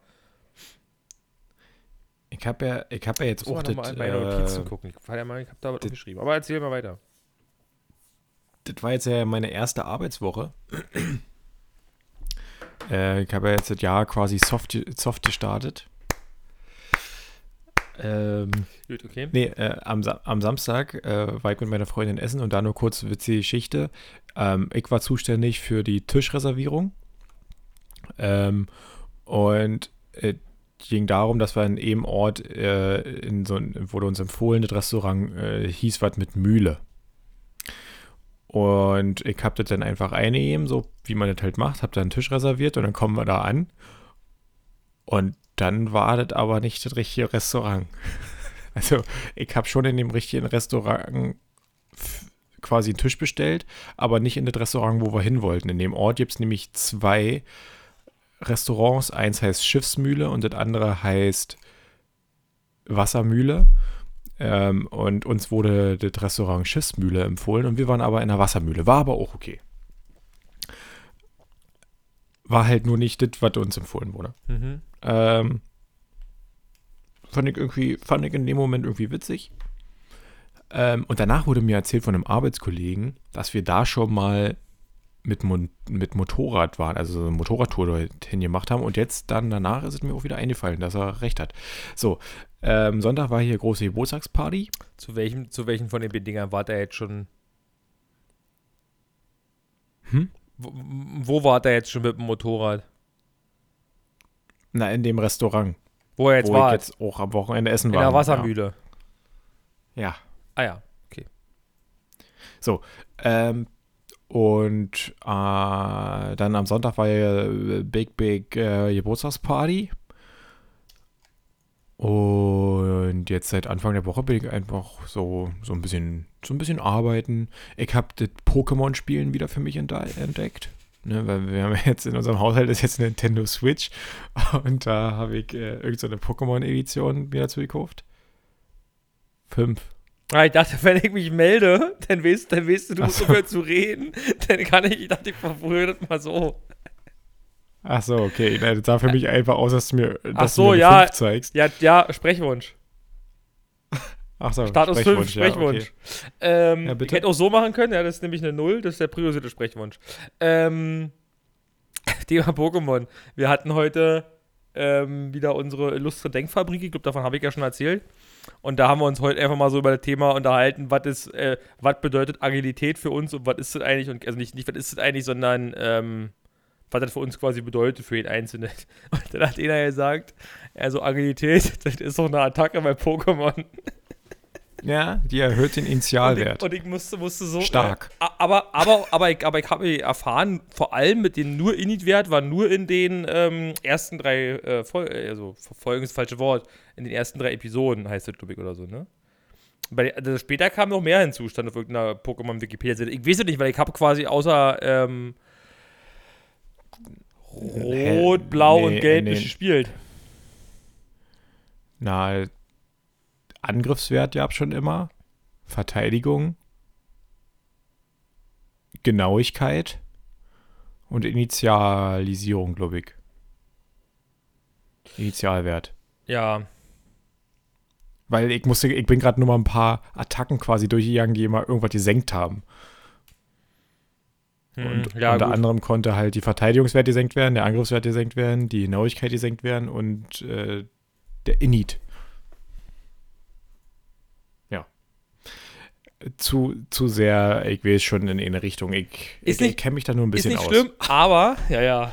Ich habe ja, ich hab ja jetzt Muss auch das, in meine Notizen äh, gucken. Ich, ja mal, ich hab da was geschrieben. Aber erzähl mal weiter. das war jetzt ja meine erste Arbeitswoche. äh, ich habe ja jetzt das Jahr quasi soft, soft gestartet. Ähm, Gut, okay. nee, äh, am, Sa am Samstag äh, war ich mit meiner Freundin essen und da nur kurz witzige Geschichte. Ähm, ich war zuständig für die Tischreservierung. Ähm, und äh, ging darum, dass wir in einem Ort, äh, in so ein, wurde uns empfohlen, das Restaurant äh, hieß was mit Mühle. Und ich habe das dann einfach eingegeben, so wie man das halt macht, habe dann einen Tisch reserviert und dann kommen wir da an. Und dann war das aber nicht das richtige Restaurant. Also ich habe schon in dem richtigen Restaurant quasi einen Tisch bestellt, aber nicht in das Restaurant, wo wir hin wollten. In dem Ort gibt es nämlich zwei Restaurants. Eins heißt Schiffsmühle und das andere heißt Wassermühle. Ähm, und uns wurde das Restaurant Schiffsmühle empfohlen und wir waren aber in der Wassermühle. War aber auch okay. War halt nur nicht das, was uns empfohlen wurde. Mhm. Ähm, fand ich irgendwie, fand ich in dem Moment irgendwie witzig. Ähm, und danach wurde mir erzählt von einem Arbeitskollegen, dass wir da schon mal mit, Mon mit Motorrad waren, also so eine Motorradtour dorthin gemacht haben. Und jetzt dann danach ist es mir auch wieder eingefallen, dass er recht hat. So, ähm, Sonntag war hier große Geburtstagsparty. Zu welchem, zu welchen von den Bedingern war der jetzt schon? Hm? Wo, wo war der jetzt schon mit dem Motorrad? Na, in dem Restaurant, Wo er jetzt wo war? ich jetzt auch am Wochenende essen in war. der Wassermühle. Ja. ja. Ah ja. Ähm, und äh, dann am Sonntag war ja äh, Big Big äh, Geburtstagsparty. Und jetzt seit Anfang der Woche bin ich einfach so, so ein bisschen so ein bisschen arbeiten. Ich habe das Pokémon-Spielen wieder für mich entdeckt. Ne, weil wir haben jetzt in unserem Haushalt ist jetzt eine Nintendo Switch und da habe ich äh, irgend so Pokémon-Edition mir dazu gekauft. Fünf. Ah, ich dachte, wenn ich mich melde, dann weißt, dann weißt du, du musst so. aufhören zu reden. Dann kann ich, ich dachte, ich verbrühe das mal so. Ach so, okay. Das sah für mich einfach aus, dass du mir, dass Ach so, du mir ja. 5 zeigst. Ja, ja, Sprechwunsch. Ach so, Status 5, ja, okay. Sprechwunsch. ähm, Ja, ich hätte auch so machen können, ja, das ist nämlich eine Null, das ist der priorisierte Sprechwunsch. Ähm, Thema Pokémon. Wir hatten heute ähm, wieder unsere illustre Denkfabrik, ich glaube, davon habe ich ja schon erzählt. Und da haben wir uns heute einfach mal so über das Thema unterhalten, was ist, äh, was bedeutet Agilität für uns und was ist das eigentlich, und also nicht, nicht was ist das eigentlich, sondern ähm, was das für uns quasi bedeutet für jeden Einzelnen. Und dann hat einer gesagt, also Agilität, das ist doch eine Attacke bei Pokémon. Ja, die erhöht den Und Initialwert. ich, und ich musste, musste so. Stark. Äh, aber, aber, aber ich, aber ich habe erfahren, vor allem mit dem nur Init-Wert war nur in den ähm, ersten drei äh, Fol äh, also Folgen ist das falsche Wort, in den ersten drei Episoden heißt das, glaube ich, oder so, ne? Bei, also später kam noch mehr hinzu, stand auf irgendeiner Pokémon-Wikipedia. Ich weiß es nicht, weil ich habe quasi außer ähm? Rot, Blau Nee, und Gelb nee. nicht gespielt. Na, Angriffswert ja schon immer. Verteidigung. Genauigkeit. Und Initialisierung, glaube ich. Initialwert. Ja. Weil ich musste, ich bin gerade nur mal ein paar Attacken quasi durchgegangen, die immer irgendwas gesenkt haben. Hm, Und ja, unter gut. anderem konnte halt die Verteidigungswert gesenkt werden, der Angriffswert gesenkt werden, die Genauigkeit gesenkt werden und äh, der Init. Zu, zu sehr, ich weiß schon in eine Richtung. Ich, Ist ich, ich kenne mich da nur ein Ist bisschen nicht aus. schlimm, aber, ja, ja.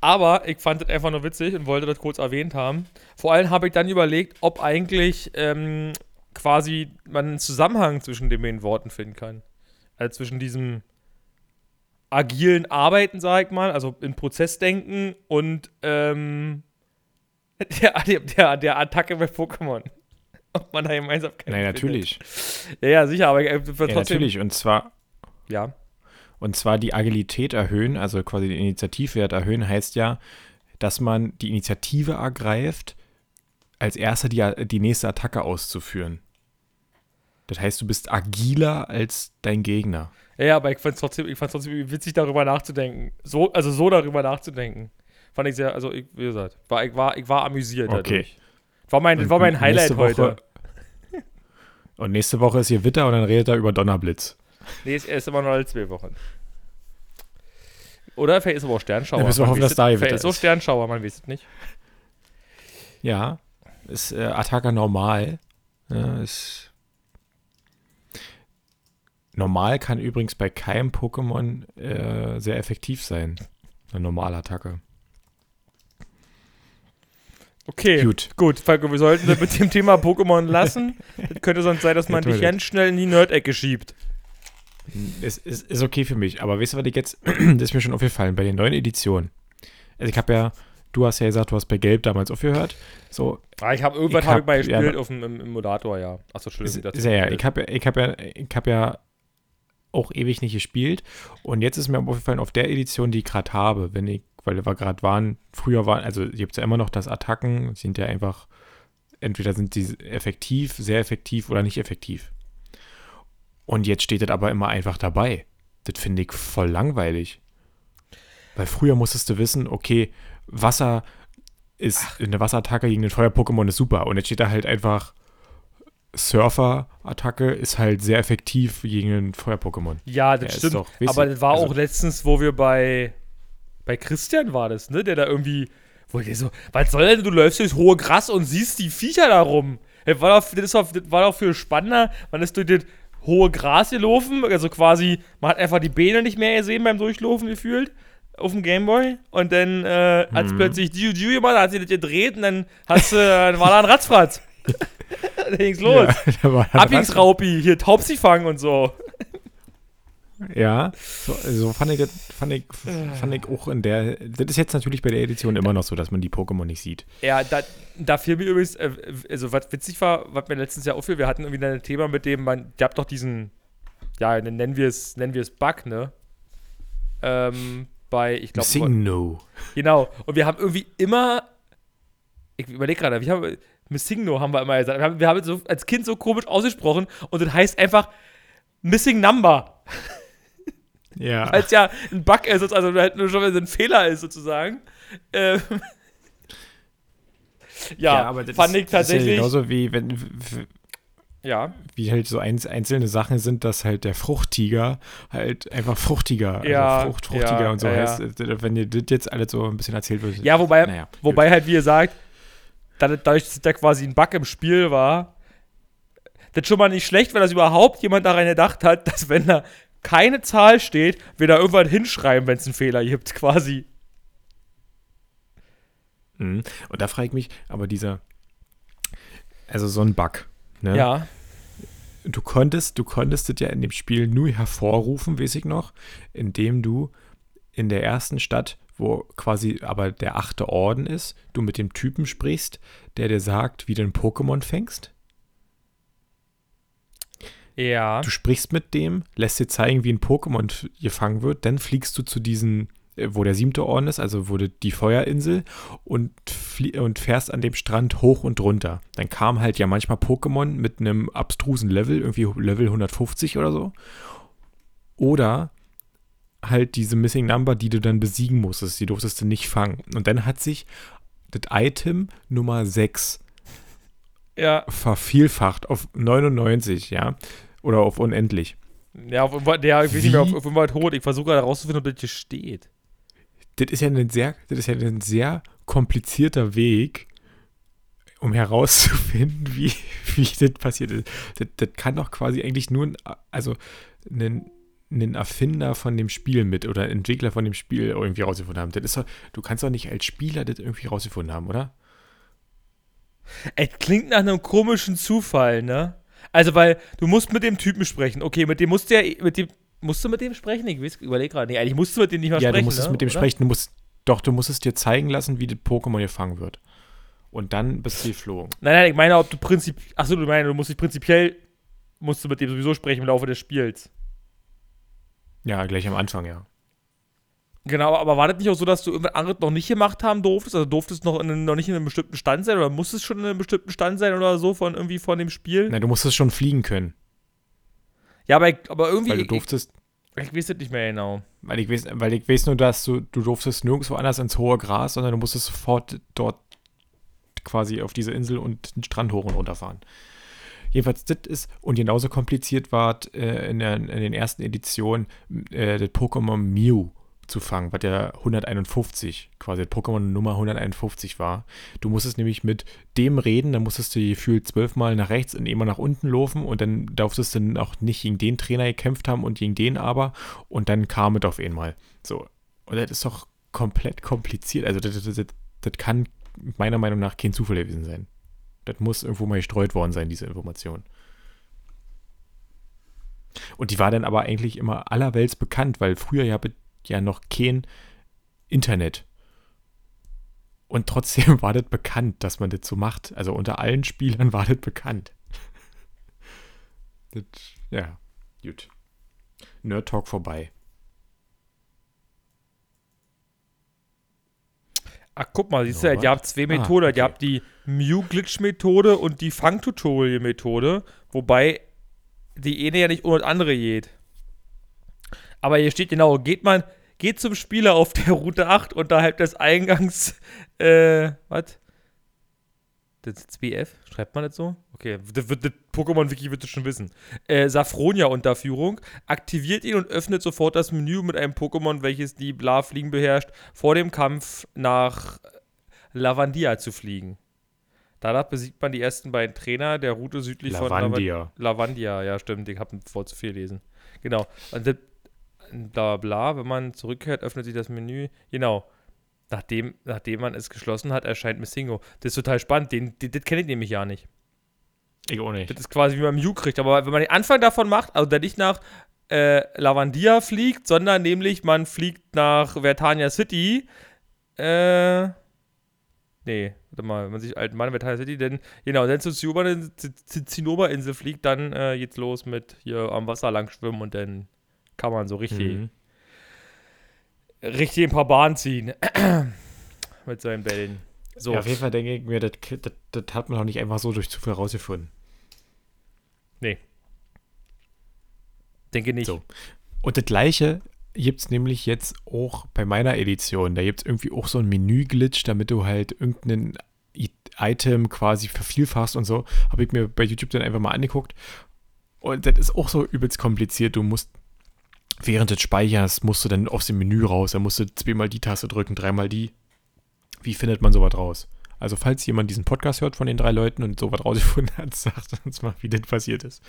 Aber ich fand das einfach nur witzig und wollte das kurz erwähnt haben. Vor allem habe ich dann überlegt, ob eigentlich ähm, quasi man einen Zusammenhang zwischen den beiden Worten finden kann. Also zwischen diesem agilen Arbeiten, sag ich mal, also in Prozessdenken und ähm, der, der, der Attacke bei Pokémon. Ob man da Gemeinsamkeiten Nein, findet. natürlich. Ja, ja, sicher, aber äh, Ja, trotzdem. natürlich. Und zwar, Ja. und zwar die Agilität erhöhen, also quasi den Initiativwert erhöhen, heißt ja, dass man die Initiative ergreift, als erster die, die nächste Attacke auszuführen. Das heißt, du bist agiler als dein Gegner. Ja, ja, aber ich fand es trotzdem, ich trotzdem witzig, darüber nachzudenken. So, also so darüber nachzudenken. Fand ich sehr, also ich, wie gesagt, war, ich, war, ich war amüsiert Okay. dadurch. War mein, Und war mein Highlight Woche- heute. Und nächste Woche ist hier Witter und dann redet er über Donnerblitz. Nee, ist erst immer noch alle zwei Wochen. Oder vielleicht ist aber auch Sternschauer. Ja, müssen wir hoffen, dass da Gewitter Vielleicht ist auch ist. Sternschauer, man weiß es nicht. Ja, ist äh, Attacke normal. Ja, ist normal kann übrigens bei keinem Pokémon äh, sehr effektiv sein. Eine normale Attacke. Okay, Gut. gut, Falco, wir sollten das mit dem Thema Pokémon lassen. Das könnte sonst sein, dass man Ja, dich ganz schnell in die Nerd-Ecke schiebt. Ist, ist, ist okay für mich, aber weißt du, was ich jetzt, das ist mir schon aufgefallen, bei den neuen Editionen. Also ich habe ja, du hast ja gesagt, du hast bei Gelb damals aufgehört. So, Ah, ich habe irgendwann habe ich hab- mal ja, gespielt auf dem, im, im Moderator, ja. Achso, ist, Entschuldigung. das- ist ja, ja, ich habe ja, ich habe ja, ich habe ja auch ewig nicht gespielt. Und jetzt ist mir aufgefallen, auf der Edition, die ich gerade habe, wenn ich, weil wir gerade waren, früher waren, also gibt es ja immer noch das Attacken, sind ja einfach, entweder sind die effektiv, sehr effektiv oder nicht effektiv. Und jetzt steht das aber immer einfach dabei. Das finde ich voll langweilig. Weil früher musstest du wissen, okay, Wasser ist eine Wasserattacke gegen den Feuer-Pokémon ist super. Und jetzt steht da halt einfach Surfer-Attacke ist halt sehr effektiv gegen ein Feuer-Pokémon. Ja, das ist stimmt. doch- aber das war also- auch letztens, wo wir bei bei Christian war das, ne? Der da irgendwie, wo der so, was soll denn, du läufst durchs hohe Gras und siehst die Viecher da rum. Das war doch, das war doch viel spannender. Man ist durch das hohe Gras gelaufen, also quasi, man hat einfach die Beine nicht mehr gesehen beim Durchlaufen gefühlt auf dem Gameboy und dann äh, hat Mhm. plötzlich Diu Diu gemacht, hat sie das gedreht und dann hast du, dann war da ein Ratzfratz. dann ging's los. Ja, Abbingsraupi, hier Taubsi fangen und so. Ja, so, so fand, ich fand, ich, fand ich auch in der. Das ist jetzt natürlich bei der Edition immer noch so, dass man die Pokémon nicht sieht. Ja, da, da fiel mir übrigens, äh, also was witzig war, was mir letztens Jahr auffiel, wir hatten irgendwie ein Thema mit dem, man, ihr habt doch diesen, ja, nennen wir es, nennen wir es Bug, ne? Ähm, bei, ich glaube, Sing No. genau. Und wir haben irgendwie immer, ich überlege gerade, wir haben, Missing No haben wir immer gesagt. Wir haben, wir haben es so als Kind so komisch ausgesprochen und das heißt einfach Missing Number. Ja. Weil es ja ein Bug ist, also halt nur schon, wenn es ein Fehler ist, sozusagen. Ähm, ja, aber das fand ich tatsächlich. Das ist ja genauso wie wenn ja, wie halt so einz- einzelne Sachen sind, dass halt der Fruchttiger halt einfach fruchtiger, Ja, also Frucht, fruchtiger ja, und so ja, heißt. äh, Wenn dir das jetzt alles so ein bisschen erzählt wird. ja wobei, naja, wobei halt, wie ihr sagt, dadurch, dass da quasi ein Bug im Spiel war, das schon mal nicht schlecht, weil das überhaupt jemand daran gedacht hat, dass wenn da keine Zahl steht, wir da irgendwann hinschreiben, wenn es einen Fehler gibt, quasi. Mhm. Und da frage ich mich, aber dieser, also so ein Bug, ne? Ja. Du konntest, du konntest das ja in dem Spiel nur hervorrufen, weiß ich noch, indem du in der ersten Stadt, wo quasi aber der achte Orden ist, du mit dem Typen sprichst, der dir sagt, wie du ein Pokémon fängst. Ja. Du sprichst mit dem, lässt dir zeigen, wie ein Pokémon gefangen wird, dann fliegst du zu diesen, äh, wo der siebte Orden ist, also wo die, Feuerinsel, und, und fährst an dem Strand hoch und runter. Dann kam halt ja manchmal Pokémon mit einem abstrusen Level, irgendwie Level 150 oder so. Oder halt diese Missing Number, die du dann besiegen musstest, die durftest du nicht fangen. Und dann hat sich das Item Nummer 6 Ja. vervielfacht auf 99, ja. Oder auf unendlich. Ja, auf, der, ich weiß nicht mehr, auf, auf Fall tot. Ich versuche gerade herauszufinden, ob das hier steht. Das ist ja ein sehr, das ist ja ein sehr komplizierter Weg, um herauszufinden, wie, wie das passiert ist. Das, das kann doch quasi eigentlich nur ein, also ein, ein Erfinder von dem Spiel mit oder ein Entwickler von dem Spiel irgendwie rausgefunden haben. Das ist doch, du kannst doch nicht als Spieler das irgendwie rausgefunden haben, oder? Es klingt nach einem komischen Zufall, ne? Also, weil du musst mit dem Typen sprechen. Okay, mit dem musst du ja, mit dem, musst du mit dem sprechen? Ich weiß, überleg gerade. Nee, eigentlich musst du mit dem nicht mal ja, sprechen, du musst es ne? mit dem Oder? sprechen. Du musst, doch, du musst es dir zeigen lassen, wie das Pokémon gefangen wird. Und dann bist du geflogen. Nein, nein, ich meine, ob du prinzip, achso, du meinst, du musst dich prinzipiell, musst du mit dem sowieso sprechen im Laufe des Spiels. Ja, gleich am Anfang, ja. Genau, aber war das nicht auch so, dass du irgendwas anderes noch nicht gemacht haben durftest? Also durftest noch, in, einem- noch nicht in einem bestimmten Stand sein oder musstest schon in einem bestimmten Stand sein oder so von irgendwie von dem Spiel? Nein, du musstest schon fliegen können. Ja, aber, ich, aber irgendwie, Weil du ich, durftest, ich weiß das nicht mehr genau. Weil ich weiß, weil ich weiß nur, dass du, du durftest nirgendwo anders ins hohe Gras, sondern du musstest sofort dort quasi auf diese Insel und den Strand hoch und runter fahren. Jedenfalls, das ist, und genauso kompliziert war es, äh, in, der, in den ersten Editionen äh, das Pokémon Mew zu fangen, was ja 151, quasi Pokémon Nummer 151 war. Du musstest nämlich mit dem reden, dann musstest du gefühlt zwölfmal nach rechts und immer nach unten laufen und dann durftest du dann auch nicht gegen den Trainer gekämpft haben und gegen den aber und dann kam es auf einmal. So. Und das ist doch komplett kompliziert. Also das, das, das, das kann meiner Meinung nach kein Zufall gewesen sein. Das muss irgendwo mal gestreut worden sein, diese Information. Und die war dann aber eigentlich immer allerwelts bekannt, weil früher ja, ja noch kein Internet. Und trotzdem war das bekannt, dass man das so macht. Also unter allen Spielern war das bekannt. das, ja, gut. Nerd Talk vorbei. Ach, guck mal, siehst du, Norbert? ihr habt zwei Ah, Methoden. okay. Ihr habt die Mew-Glitch-Methode und die Fang-Tutorial-Methode, wobei die eine ja nicht ohne das andere geht. Aber hier steht genau, geht man, geht zum Spieler auf der Route 8 unterhalb des Eingangs, äh, was? Das ist 2F? Schreibt man das so? Okay, das, das Pokémon-Wiki wird das schon wissen. Äh, Safronia-Unterführung. Aktiviert ihn und öffnet sofort das Menü mit einem Pokémon, welches die Bla-Fliegen beherrscht, vor dem Kampf nach Lavandia zu fliegen. Danach besiegt man die ersten beiden Trainer der Route südlich von Lavandia. Lavandia, ja, stimmt. Ich habe vor zu viel lesen. Genau. Und das, bla bla, wenn man zurückkehrt, öffnet sich das Menü. Genau. Nachdem, nachdem man es geschlossen hat, erscheint Missingo. Das ist total spannend. Den, den, das kenne ich nämlich ja nicht. Ich auch nicht. Das ist quasi wie man Mew kriegt. Aber wenn man den Anfang davon macht, also der nicht nach äh, Lavandia fliegt, sondern nämlich man fliegt nach Vertania City. Äh. Nee, warte mal, wenn man sich alten Mann Vertania City, denn genau, dann zur Zinnober- zur Zinnoberinsel fliegt, dann äh, geht's los mit hier am Wasser lang schwimmen und dann kann man so richtig, Mhm. richtig ein paar Bahnen ziehen. mit seinen Bällen. So. Ja, auf jeden Fall denke ich mir, das, das, das hat man auch nicht einfach so durch Zufall rausgefunden. Denke nicht. So. Und das gleiche gibt es nämlich jetzt auch bei meiner Edition, da gibt es irgendwie auch so ein Menü-Glitch, damit du halt irgendein I- Item quasi vervielfachst und so. Habe ich mir bei YouTube dann einfach mal angeguckt. Und das ist auch so übelst kompliziert. Du musst, während du speicherst, musst du dann aus dem Menü raus. Da musst du zweimal die Taste drücken, dreimal die. Wie findet man sowas raus? Also, falls jemand diesen Podcast hört von den drei Leuten und sowas rausgefunden hat, sagt uns mal, wie das passiert ist.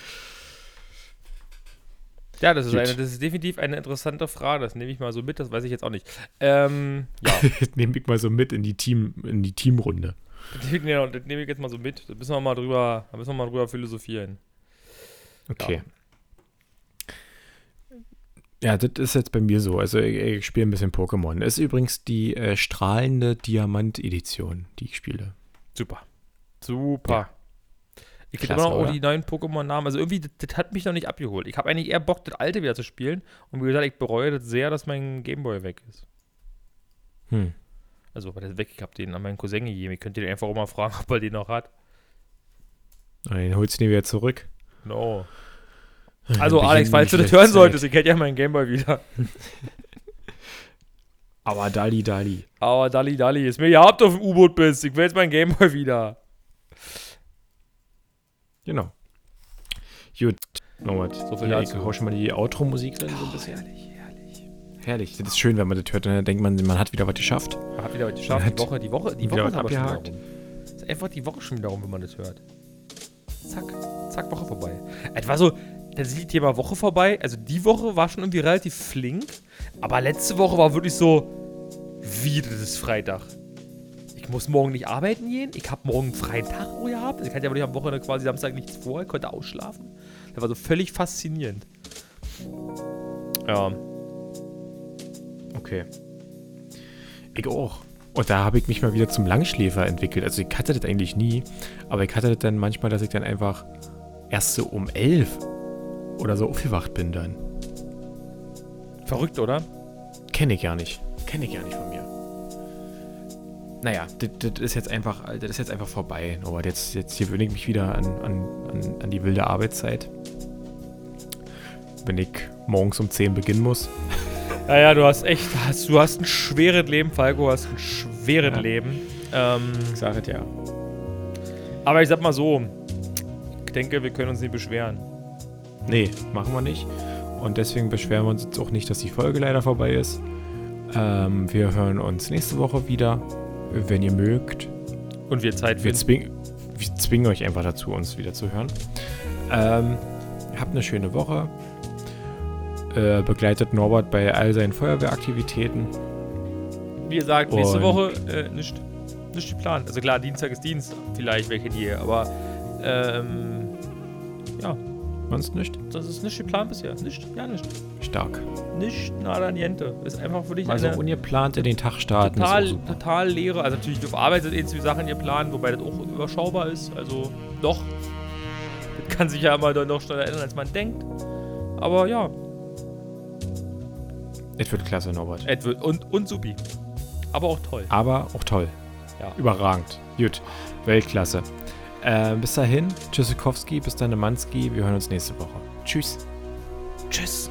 Ja, das ist, eine, das ist definitiv eine interessante Frage. Das nehme ich mal so mit, das weiß ich jetzt auch nicht. Ähm, ja, Das nehme ich mal so mit in die, Team, in die Teamrunde. das nehme ich- das nehme ich jetzt mal so mit. Da müssen wir mal drüber, da müssen wir mal drüber philosophieren. Okay. Ja, das ist jetzt bei mir so. Also ich, ich spiele ein bisschen Pokémon. Ist übrigens die äh, strahlende Diamant-Edition, die ich spiele. Super. Super. Ja. Ich Klasse, immer noch auch oder? die neuen Pokémon-Namen. Also irgendwie, das, das hat mich noch nicht abgeholt. Ich habe eigentlich eher Bock, das alte wieder zu spielen. Und wie gesagt, ich bereue das sehr, dass mein Gameboy weg ist. Hm. Also, weil das weg, ich habe den an meinen Cousin gegeben. Ich könnte den einfach auch mal fragen, ob er den noch hat. Dann holst du den wieder zurück. No. Also, Alex, falls du das hören solltest, ich hätte ja meinen Gameboy wieder. Aber Dali, Dali. Aber Dalli, Dalli, ist mir ja habt auf dem U-Boot bist. Ich will jetzt meinen Gameboy wieder. Genau. Gut. Norbert, So viel dazu. ich hau schon mal die Outro-Musik drin so ein bisschen. Herrlich, herrlich. Herrlich. Das ist schön, wenn man das hört. Dann denkt man, man hat wieder was geschafft. Man hat wieder was geschafft. Die Woche, die Woche, die Woche ist aber schon wieder abgehakt. Ist einfach die Woche schon wieder rum, wenn man das hört. Zack, zack, Woche vorbei. Es war so, das ist Thema Woche vorbei. Also die Woche war schon irgendwie relativ flink. Aber letzte Woche war wirklich so, wie, das Freitag. Ich muss morgen nicht arbeiten gehen. Ich habe morgen einen freien Tag oh, gehabt. Also ich hatte ja wirklich am Wochenende quasi Samstag nichts vor. Ich konnte ausschlafen. Das war so völlig faszinierend. Ja. Okay. Ich auch. Und da habe ich mich mal wieder zum Langschläfer entwickelt. Also ich hatte das eigentlich nie, aber ich hatte das dann manchmal, dass ich dann einfach erst so um elf oder so aufgewacht bin dann. Verrückt, oder? Kenne ich gar nicht. Kenne ich gar nicht von mir. Naja, das, das ist jetzt einfach, das ist jetzt einfach vorbei. Aber jetzt, jetzt gewöhne ich mich wieder an, an, an, an die wilde Arbeitszeit. Wenn ich morgens um 10 beginnen muss. Ja, ja, du hast echt, hast, du hast ein schweres Leben, Falco, du hast ein schweres Ja. Leben. Ähm, Ich sage es ja. aber ich sag mal so, ich denke, wir können uns nicht beschweren. Nee, machen wir nicht. Und deswegen beschweren wir uns jetzt auch nicht, dass die Folge leider vorbei ist. Ähm, wir hören uns nächste Woche wieder, wenn ihr mögt. Und wir Zeit Wir, zwing, wir zwingen euch einfach dazu, uns wieder zu hören. Ähm, habt eine schöne Woche. Äh, begleitet Norbert bei all seinen Feuerwehraktivitäten. Wie gesagt, nächste Und- Woche äh, nicht, nicht geplant. Also klar, Dienstag ist Dienst, vielleicht welche hier, aber ähm, ja, Sonst nicht? das ist nicht geplant bisher. Nicht, ja, nicht. Stark. Nicht nada niente. Ist einfach wirklich Also eine ungeplant in den Tag starten. total, ist auch super. total leere. Also natürlich auf Arbeit sind eh zwei Sachen geplant, wobei das auch überschaubar ist. Also doch. Das kann sich ja immer noch schneller ändern, als man denkt. Aber ja, Es wird klasse, Norbert. Edward und, und Supi. Aber auch toll. Aber auch toll. Ja. Überragend. Gut. Weltklasse. Äh, bis dahin, Tschüssikowski, bis dann, Manski. Wir hören uns nächste Woche. Tschüss. Tschüss.